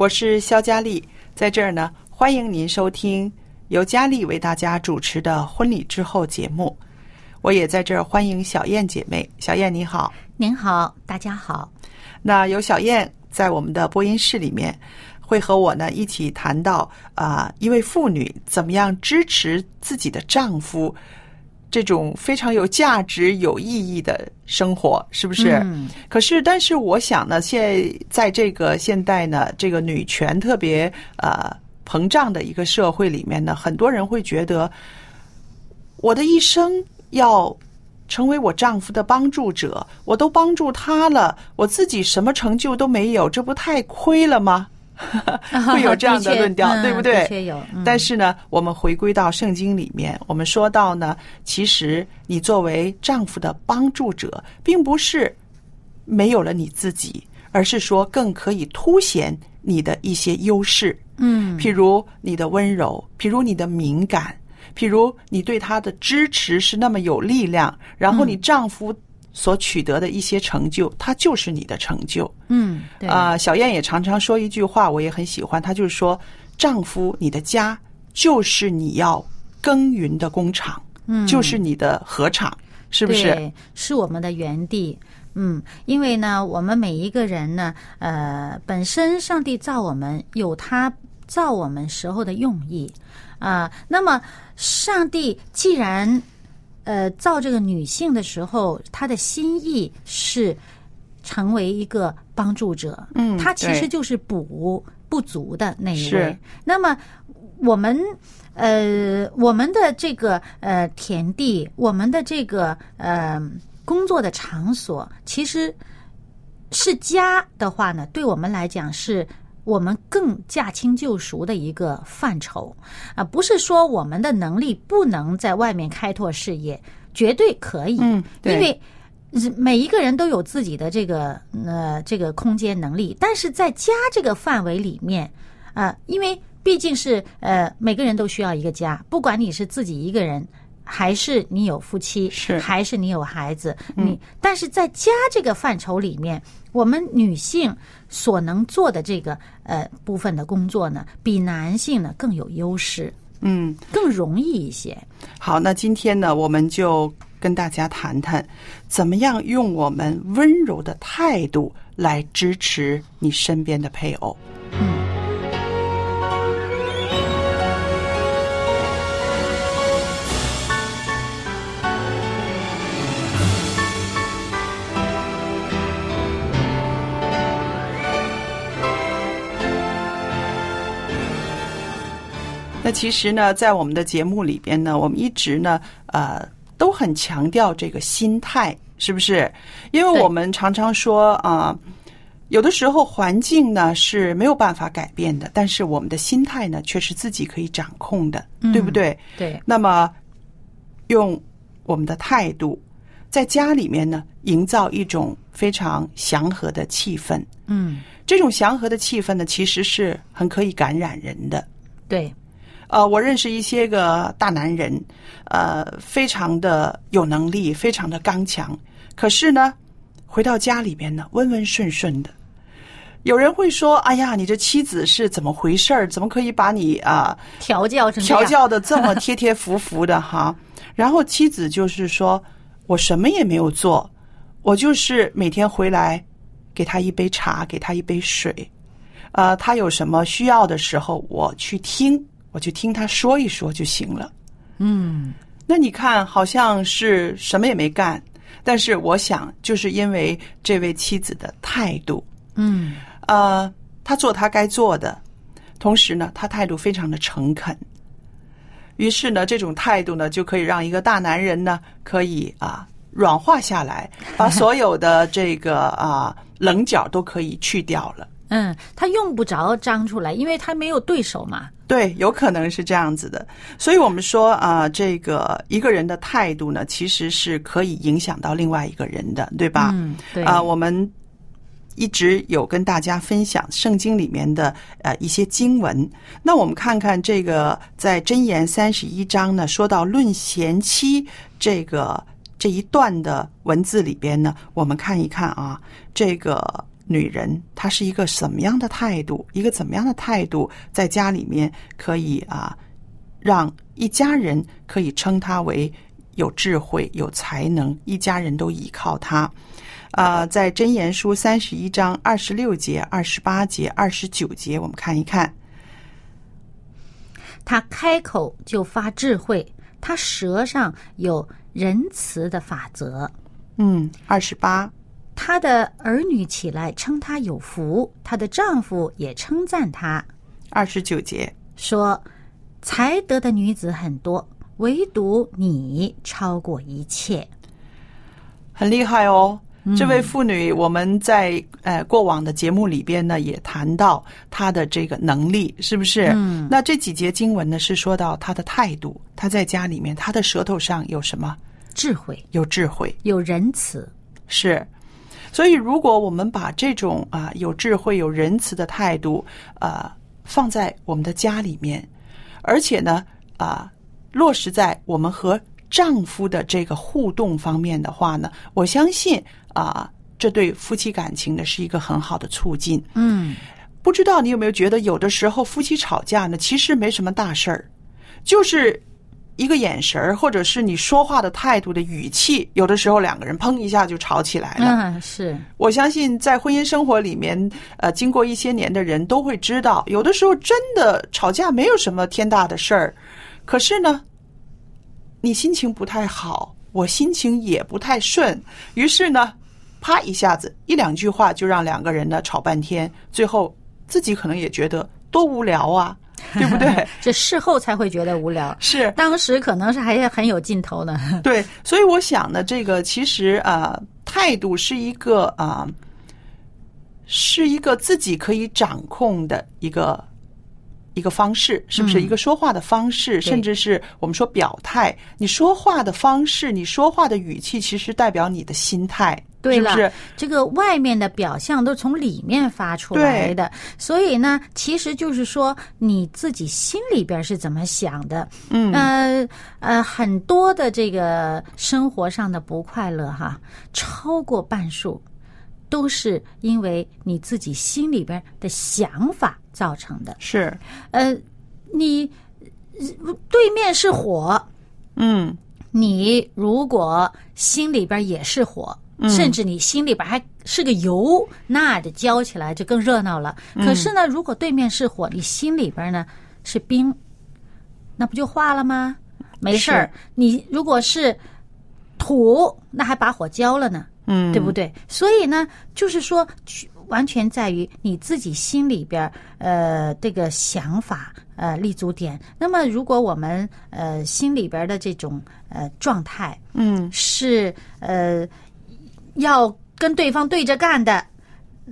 我是肖佳丽，在这儿呢，欢迎您收听由佳丽为大家主持的婚礼之后节目。我也在这儿欢迎小燕姐妹，小燕你好。您好，大家好。那有小燕在我们的播音室里面，会和我呢一起谈到啊、一位妇女怎么样支持自己的丈夫这种非常有价值、有意义的生活，是不是？嗯可是，但是我想呢，现在在这个现代呢，这个女权特别呃膨胀的一个社会里面呢，很多人会觉得，我的一生要成为我丈夫的帮助者，我都帮助他了，我自己什么成就都没有，这不太亏了吗？会有这样的论调，对不对？的确有。嗯但是呢，我们回归到圣经里面，我们说到呢，其实你作为丈夫的帮助者，并不是没有了你自己，而是说更可以凸显你的一些优势，嗯，譬如你的温柔，譬如你的敏感，譬如你对他的支持是那么有力量，然后你丈夫所取得的一些成就，它就是你的成就。嗯，对啊、小燕也常常说一句话，我也很喜欢，她就是说：“丈夫，你的家就是你要耕耘的工厂，嗯就是你的禾场，是不是？是我们的园地。嗯，因为呢，我们每一个人呢，呃，本身上帝造我们有他造我们时候的用意啊、那么，上帝既然呃造这个女性的时候，他的心意是成为一个帮助者。嗯他其实就是补不足的那一是位。那么，我们呃，我们的这个呃田地，我们的这个呃工作的场所，其实是家的话呢，对我们来讲是。我们更驾轻就熟的一个范畴啊，不是说我们的能力不能在外面开拓事业，绝对可以。嗯对因为每一个人都有自己的这个呃这个空间能力，但是在家这个范围里面，啊，因为毕竟是呃每个人都需要一个家，不管你是自己一个人。还是你有夫妻，是还是你有孩子，你但是在家这个范畴里面，我们女性所能做的这个呃部分的工作呢，比男性呢更有优势，嗯，更容易一些。好，那今天呢，我们就跟大家谈谈，怎么样用我们温柔的态度来支持你身边的配偶。那其实呢，在我们的节目里边呢，我们一直呢，呃，都很强调这个心态，是不是？因为我们常常说啊、有的时候环境呢是没有办法改变的，但是我们的心态呢却是自己可以掌控的，对不对？对，那么用我们的态度，在家里面呢，营造一种非常祥和的气氛。嗯，这种祥和的气氛呢，其实是很可以感染人的。对，呃，我认识一些个大男人，呃，非常的有能力，非常的刚强，可是呢，回到家里边呢，温温顺顺的。有人会说：“哎呀，你这妻子是怎么回事儿？怎么可以把你啊、调教成调教的这么贴贴服服的哈？”然后妻子就是说：“我什么也没有做，我就是每天回来给他一杯茶，给他一杯水，呃，他有什么需要的时候，我去听，我去听他说一说就行了。”嗯，那你看，好像是什么也没干，但是我想，就是因为这位妻子的态度，嗯，呃，他做他该做的，同时呢，他态度非常的诚恳。于是呢，这种态度呢，就可以让一个大男人呢，可以啊软化下来，把所有的这个啊棱角都可以去掉了。嗯，他用不着张出来，因为他没有对手嘛。对，有可能是这样子的。所以我们说啊、这个一个人的态度呢，其实是可以影响到另外一个人的，对吧？嗯，对啊、我们一直有跟大家分享圣经里面的呃一些经文。那我们看看这个在箴言三十一章呢，说到论贤妻这个这一段的文字里边呢，我们看一看啊，这个女人她是一个什么样的态度，一个怎么样的态度，在家里面可以啊，让一家人可以称她为有智慧、有才能，一家人都依靠她。啊、在真言书三十一章二十六节、二十八节、二十九节，我们看一看。他开口就发智慧，他舌上有仁慈的法则。嗯，二十八，她的儿女起来称她有福，她的丈夫也称赞她，二十九节。说：“才德的女子很多，唯独你超过一切。很厉害哦。这位妇女，我们在呃过往的节目里边呢，也谈到她的这个能力，是不是？嗯那这几节经文呢，是说到她的态度，她在家里面，她的舌头上有什么？智慧有智慧，有仁慈，是。所以，如果我们把这种啊、有智慧、有仁慈的态度啊、放在我们的家里面，而且呢啊、落实在我们和丈夫的这个互动方面的话呢，我相信啊、这对夫妻感情呢是一个很好的促进。嗯，不知道你有没有觉得，有的时候夫妻吵架呢，其实没什么大事儿，就是一个眼神儿，或者是你说话的态度的语气，有的时候两个人砰一下就吵起来了。嗯，是，我相信在婚姻生活里面，呃，经过一些年的人都会知道，有的时候真的吵架没有什么天大的事儿，可是呢，你心情不太好，我心情也不太顺，于是呢，啪一下子一两句话就让两个人呢吵半天，最后自己可能也觉得多无聊啊，对不对？这事后才会觉得无聊，是，当时可能是还很有劲头呢。对，所以我想呢，这个其实啊、呃态度是一个啊、是一个自己可以掌控的一个一个方式，是不是？嗯一个说话的方式，甚至是我们说表态。你说话的方式，你说话的语气，其实代表你的心态，对了，是是？这个外面的表象都从里面发出来的，所以呢，其实就是说你自己心里边是怎么想的。嗯呃呃，很多的这个生活上的不快乐哈，超过半数都是因为你自己心里边的想法造成的。是，呃，你呃对面是火，嗯你如果心里边也是火，甚至你心里边还是个油，那就浇起来就更热闹了。可是呢，如果对面是火，你心里边呢是冰，那不就化了吗？没事儿。你如果是土，那还把火浇了呢。嗯，对不对？所以呢，就是说，完全在于你自己心里边呃这个想法呃立足点。那么，如果我们呃心里边的这种呃状态嗯是呃要跟对方对着干的。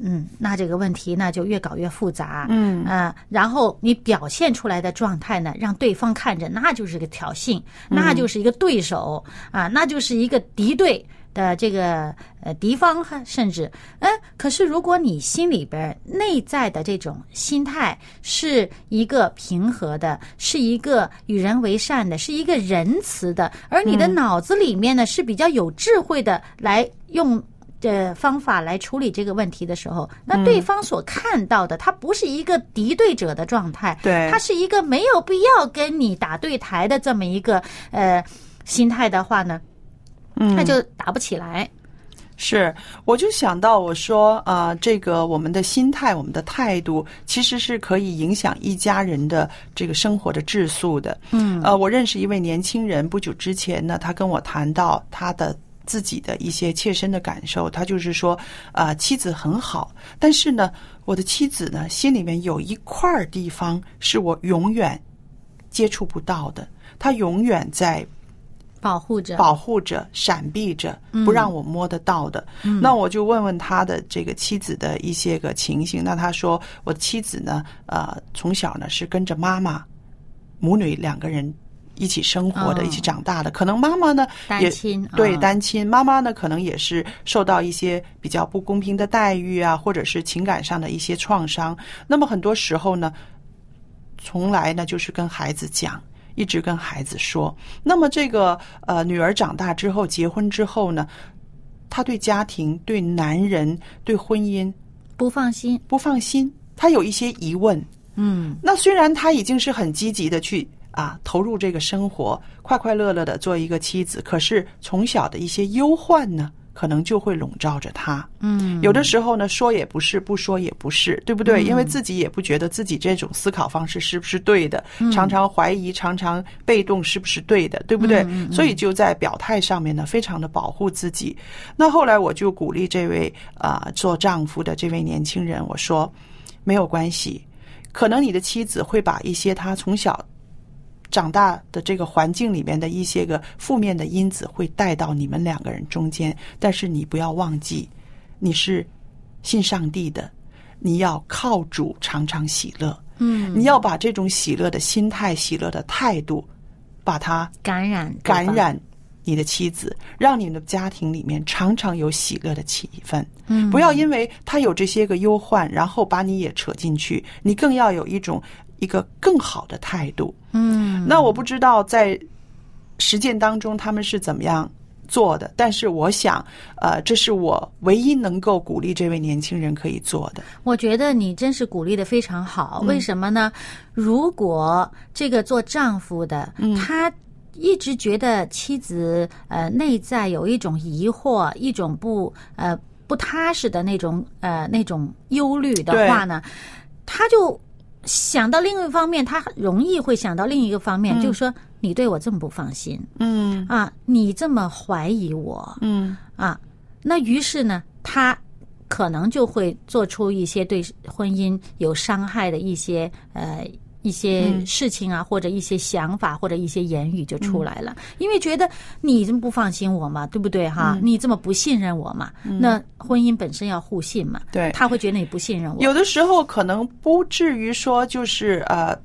嗯，那这个问题呢就越搞越复杂，嗯。啊、然后你表现出来的状态呢，让对方看着那就是个挑衅，那就是一个对手啊，那就是一个敌对的这个呃敌方，甚至嗯，可是如果你心里边内在的这种心态是一个平和的，是一个与人为善的，是一个仁慈的，而你的脑子里面呢是比较有智慧的，来用。的方法来处理这个问题的时候，那对方所看到的，他不是一个敌对者的状态，对，他是一个没有必要跟你打对台的这么一个呃心态的话呢，嗯，那就打不起来。是，我就想到我说啊，这个我们的心态、我们的态度，其实是可以影响一家人的这个生活的质素的。嗯，呃，我认识一位年轻人，不久之前呢，他跟我谈到他的。自己的一些切身的感受，他就是说，啊，妻子很好，但是呢，我的妻子呢，心里面有一块地方是我永远接触不到的，他永远在保护着、保护着、闪避着，不让我摸得到的。那我就问问他的这个妻子的一些个情形，那他说，我的妻子呢，呃，从小呢是跟着妈妈，母女两个人。一起生活的，一起长大的，可能妈妈呢也对单亲，妈妈呢可能也是受到一些比较不公平的待遇啊，或者是情感上的一些创伤。那么很多时候呢，从来呢就是跟孩子讲，一直跟孩子说。那么这个呃女儿长大之后，结婚之后呢，她对家庭、对男人、对婚姻不放心，不放心，她有一些疑问。嗯，那虽然她已经是很积极的去。啊，投入这个生活，快快乐乐的做一个妻子。可是从小的一些忧患呢，可能就会笼罩着他。嗯，有的时候呢，说也不是，不说也不是，对不对？因为自己也不觉得自己这种思考方式是不是对的，常常怀疑，常常被动，是不是对的，对不对？所以就在表态上面呢，非常的保护自己。那后来我就鼓励这位啊做丈夫的这位年轻人，我说没有关系，可能你的妻子会把一些她从小。长大的这个环境里面的一些个负面的因子会带到你们两个人中间，但是你不要忘记，你是信上帝的，你要靠主常常喜乐。嗯，你要把这种喜乐的心态、喜乐的态度，把它感染感染你的妻子，让你的家庭里面常常有喜乐的气氛。嗯，不要因为他有这些个忧患，然后把你也扯进去，你更要有一种。一个更好的态度，嗯，那我不知道在实践当中他们是怎么样做的，但是我想，呃，这是我唯一能够鼓励这位年轻人可以做的。我觉得你真是鼓励的非常好，为什么呢？如果这个做丈夫的，他一直觉得妻子呃内在有一种疑惑，一种不呃不踏实的那种呃那种忧虑的话呢，他就。想到另一方面，他容易会想到另一个方面，就是说你对我这么不放心，嗯。啊，你这么怀疑我，嗯。啊，那于是呢，他可能就会做出一些对婚姻有伤害的一些呃。一些事情啊，或者一些想法，或者一些言语就出来了，因为觉得你这么不放心我嘛，对不对哈？你这么不信任我嘛？那婚姻本身要互信嘛？对，他会觉得你不信任我。有的时候可能不至于说就是呃，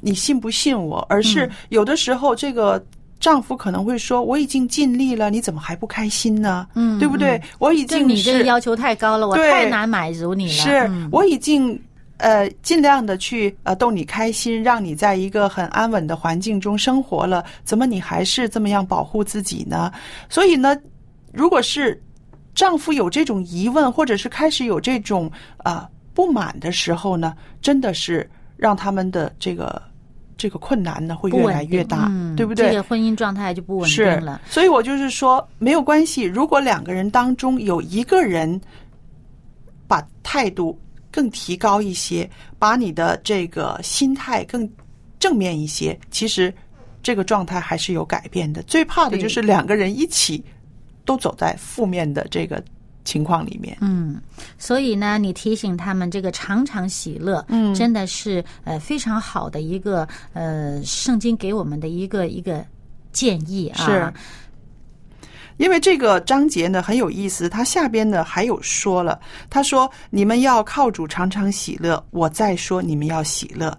你信不信我，而是有的时候这个丈夫可能会说：“我已经尽力了，你怎么还不开心呢？”嗯，对不对？我已经你这个要求太高了，我太难满足你了。是我已经。呃，尽量的去呃逗你开心，让你在一个很安稳的环境中生活了，怎么你还是这么样保护自己呢？所以呢，如果是丈夫有这种疑问，或者是开始有这种啊不满的时候呢，真的是让他们的这个这个困难呢会越来越大，对不对？这个婚姻状态就不稳定了。所以我就是说，没有关系，如果两个人当中有一个人把态度。更提高一些，把你的这个心态更正面一些，其实这个状态还是有改变的。最怕的就是两个人一起都走在负面的这个情况里面。嗯，所以呢，你提醒他们这个常常喜乐，嗯，真的是呃非常好的一个呃圣经给我们的一个一个建议啊。是。因为这个章节呢很有意思，它下边呢还有说了，他说：“你们要靠主常常喜乐。”我再说，你们要喜乐，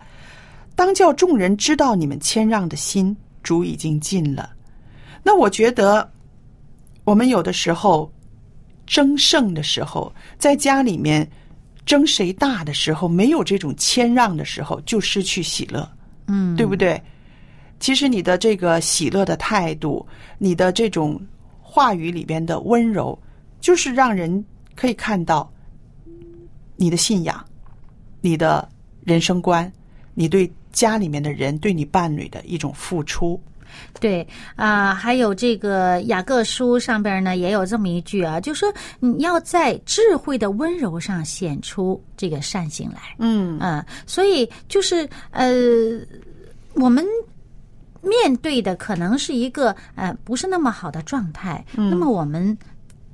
当叫众人知道你们谦让的心，主已经尽了。那我觉得，我们有的时候争胜的时候，在家里面争谁大的时候，没有这种谦让的时候，就失去喜乐，嗯，对不对？其实你的这个喜乐的态度，你的这种话语里边的温柔，就是让人可以看到你的信仰、你的人生观、你对家里面的人、对你伴侣的一种付出。对啊、还有这个雅各书上边呢也有这么一句啊，就说你要在智慧的温柔上显出这个善行来。嗯嗯，所以就是呃，我们面对的可能是一个呃不是那么好的状态，那么我们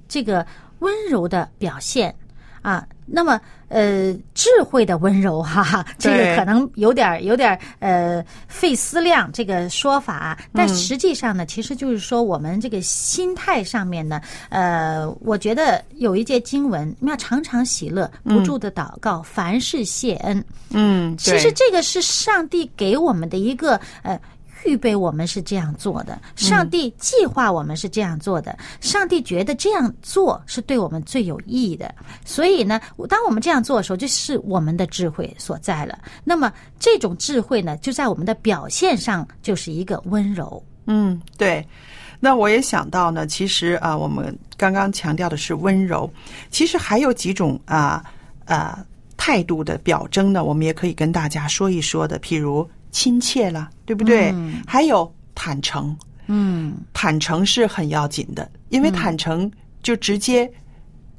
这个温柔的表现啊，那么呃智慧的温柔哈、哈，这个可能有点儿有点儿呃费思量这个说法啊，但实际上呢，其实就是说我们这个心态上面呢，呃，我觉得有一节经文，要常常喜乐，不住的祷告，凡事谢恩。嗯，其实这个是上帝给我们的一个呃。预备我们是这样做的，上帝计划我们是这样做的，上帝觉得这样做是对我们最有意义的。所以呢，当我们这样做的时候，就是我们的智慧所在了。那么这种智慧呢，就在我们的表现上就是一个温柔。嗯，对。那我也想到呢，其实啊，我们刚刚强调的是温柔，其实还有几种啊啊态度的表征呢，我们也可以跟大家说一说的，譬如亲切了，对不对？还有坦诚，嗯坦诚是很要紧的，因为坦诚就直接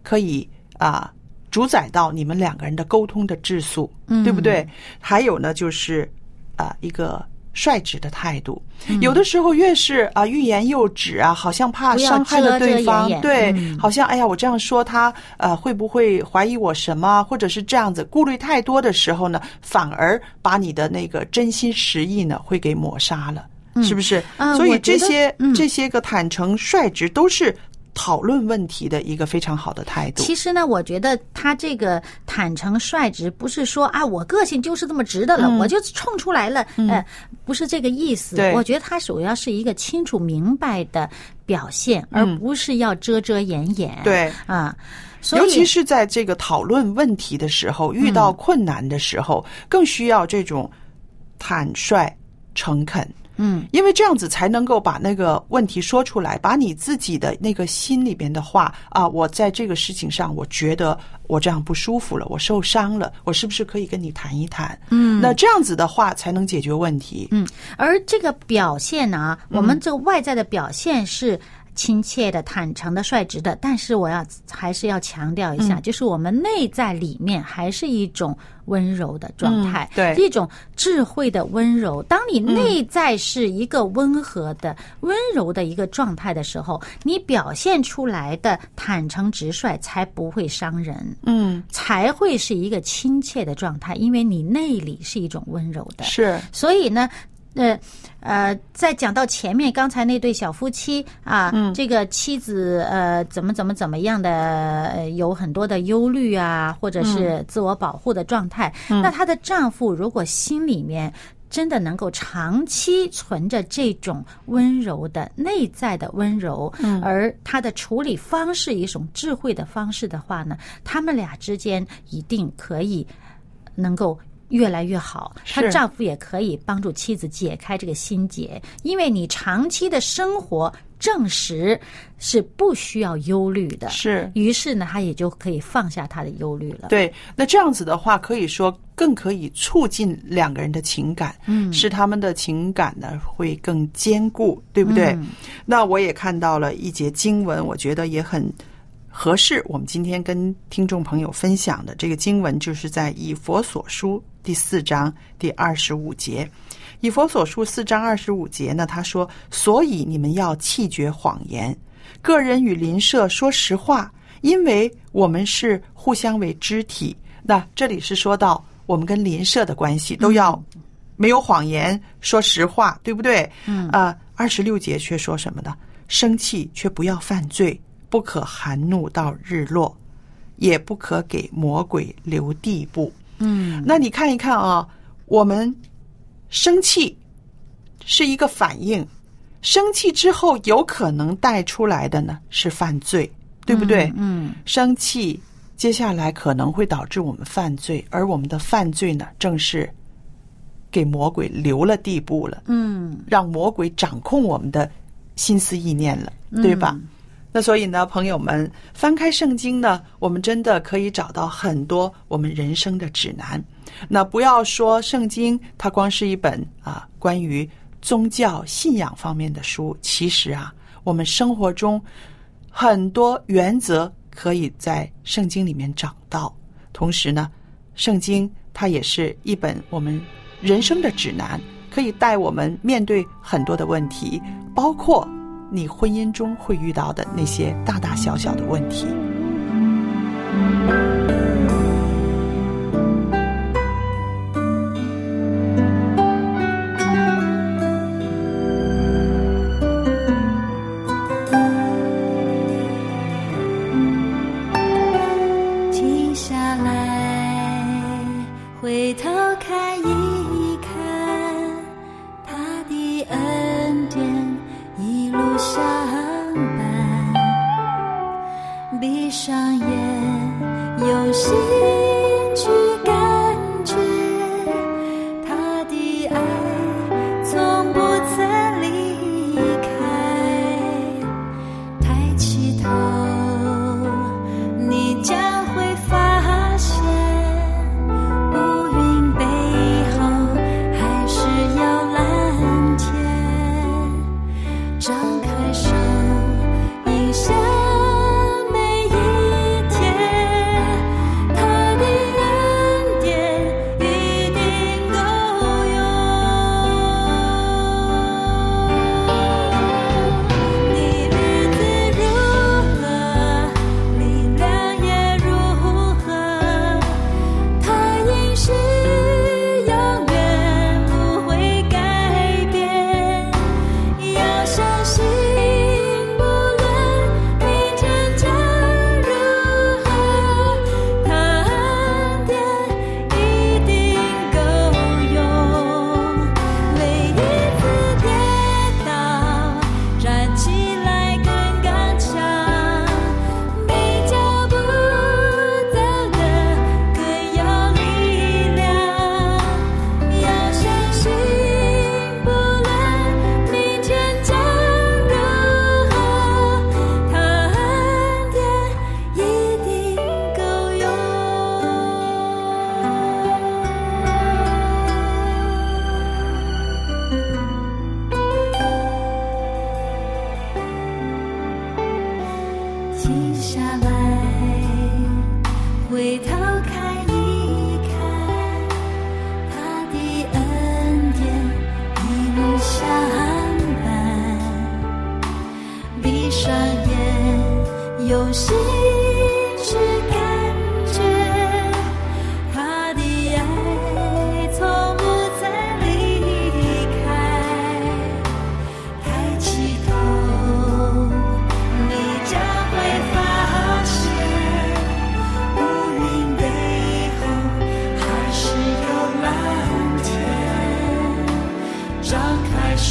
可以啊主宰到你们两个人的沟通的质素，对不对？还有呢，就是啊一个率直的态度，有的时候越是啊欲言又止啊，好像怕伤害了对方，对，嗯。好像哎呀我这样说他呃会不会怀疑我什么，或者是这样子顾虑太多的时候呢，反而把你的那个真心实意呢会给抹杀了。是不是？所以这些、嗯。这些个坦诚率直都是讨论问题的一个非常好的态度。其实呢，我觉得他这个坦诚率直，不是说啊，我个性就是这么直的了，我就冲出来了，呃，不是这个意思。我觉得他主要是一个清楚明白的表现，而不是要遮遮掩掩。对啊，所尤其是在这个讨论问题的时候，遇到困难的时候，更需要这种坦率、诚恳。嗯，因为这样子才能够把那个问题说出来，把你自己的那个心里边的话啊，我在这个事情上，我觉得我这样不舒服了，我受伤了，我是不是可以跟你谈一谈？嗯，那这样子的话才能解决问题。嗯，而这个表现呢，我们这个外在的表现是亲切的、坦诚的、率直的，但是我要还是要强调一下，就是我们内在里面还是一种温柔的状态，嗯对一种智慧的温柔。当你内在是一个温和的、温柔的一个状态的时候，你表现出来的坦诚直率才不会伤人。嗯，才会是一个亲切的状态，因为你内里是一种温柔的。是，所以呢，呃呃，在讲到前面刚才那对小夫妻啊，这个妻子呃怎么怎么怎么样的，呃有很多的忧虑啊，或者是自我保护的状态，那她的丈夫如果心里面。真的能够长期存着这种温柔的内在的温柔，而他的处理方式一种智慧的方式的话呢，他们俩之间一定可以能够越来越好。她丈夫也可以帮助妻子解开这个心结，因为你长期的生活证实是不需要忧虑的。是于是呢，她也就可以放下她的忧虑了。对，那这样子的话，可以说更可以促进两个人的情感，嗯，使他们的情感呢会更坚固，对不对？嗯那我也看到了一节经文，我觉得也很合适，我们今天跟听众朋友分享的这个经文，就是在以佛所书第四章第二十五节。以佛所书四章二十五节呢，他说：“所以你们要弃绝谎言，个人与邻舍说实话，因为我们是互相为肢体。”那这里是说到我们跟邻舍的关系都要没有谎言，说实话，对不对？嗯啊，二十六节却说什么呢？生气却不要犯罪，不可含怒到日落，也不可给魔鬼留地步。嗯，那你看一看啊，我们生气是一个反应，生气之后有可能带出来的呢是犯罪，对不对？嗯，生气接下来可能会导致我们犯罪，而我们的犯罪呢，正是给魔鬼留了地步了。嗯，让魔鬼掌控我们的心思意念了，对吧？那所以呢，朋友们，翻开圣经呢，我们真的可以找到很多我们人生的指南。那不要说圣经，它光是一本啊关于宗教信仰方面的书，其实啊，我们生活中很多原则可以在圣经里面找到。同时呢，圣经它也是一本我们人生的指南，可以带我们面对很多的问题，包括你婚姻中会遇到的那些大大小小的问题。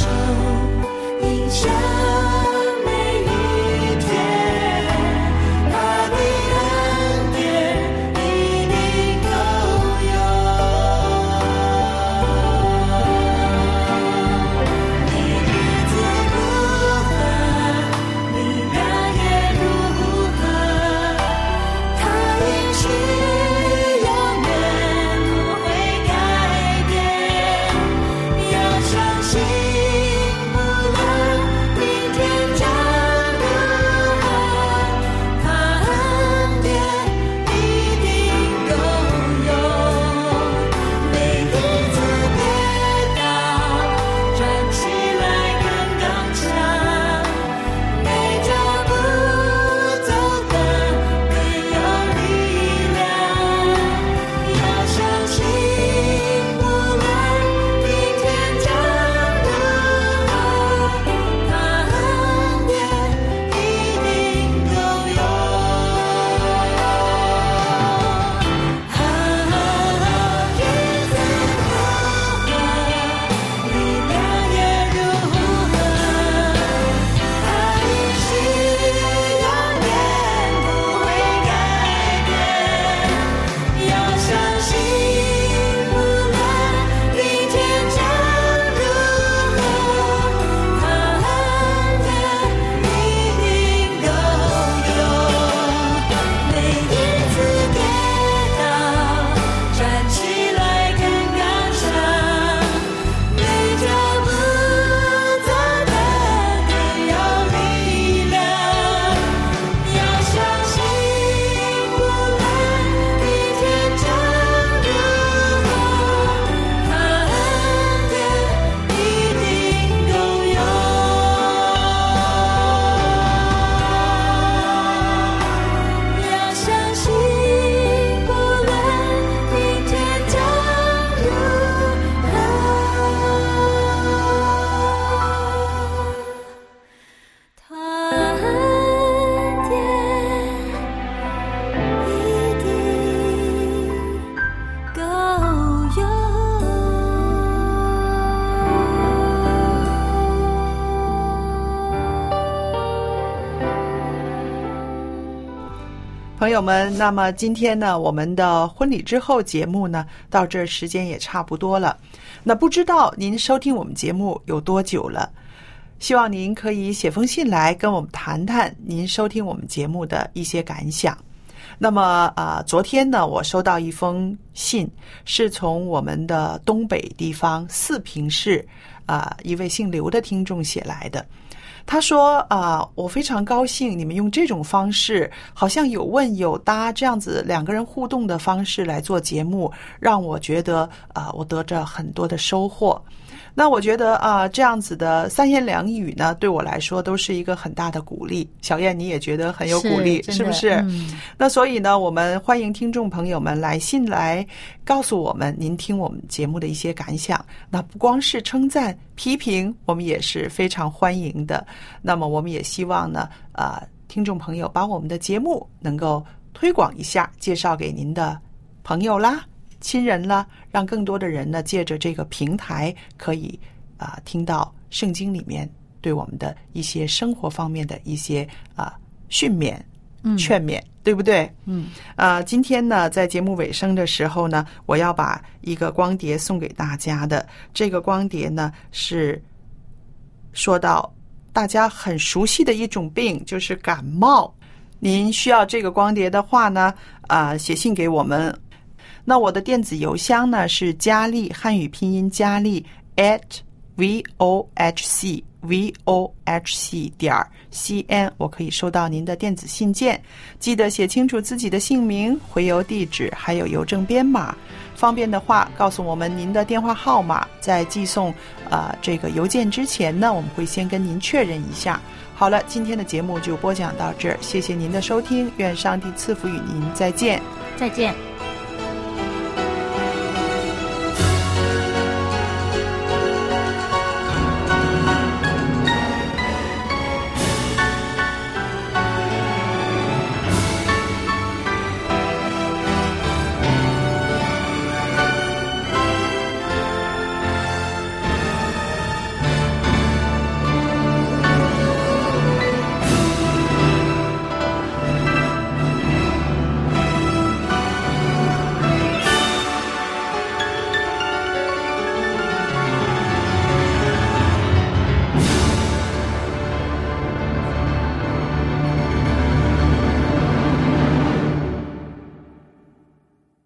开友们，那么今天呢，我们的婚礼之后节目呢，到这儿时间也差不多了。那不知道您收听我们节目有多久了？希望您可以写封信来跟我们谈谈您收听我们节目的一些感想。那么啊、呃昨天呢，我收到一封信，是从我们的东北地方四平市啊、一位姓刘的听众写来的。他说：“啊、我非常高兴你们用这种方式，好像有问有答这样子两个人互动的方式来做节目，让我觉得啊、我得着很多的收获。那我觉得啊、这样子的三言两语呢，对我来说都是一个很大的鼓励。小燕，你也觉得很有鼓励，是是不是？嗯那所以呢，我们欢迎听众朋友们来信来告诉我们您听我们节目的一些感想。那不光是称赞、批评，我们也是非常欢迎的。那么我们也希望呢，呃，听众朋友把我们的节目能够推广一下，介绍给您的朋友啦、亲人啦，让更多的人呢借着这个平台可以啊、听到圣经里面对我们的一些生活方面的一些啊、训勉。嗯劝勉，对不对？嗯，啊，今天呢，在节目尾声的时候呢，我要把一个光碟送给大家的。这个光碟呢，是说到大家很熟悉的一种病，就是感冒。您需要这个光碟的话呢，啊、写信给我们。那我的电子邮箱呢是佳丽汉语拼音佳丽 at v o h c v o h c 点 c n，我可以收到您的电子信件。记得写清楚自己的姓名、回邮地址，还有邮政编码。方便的话，告诉我们您的电话号码，在寄送呃这个邮件之前呢，我们会先跟您确认一下。好了，今天的节目就播讲到这儿，谢谢您的收听，愿上帝赐福与您，再见。再见。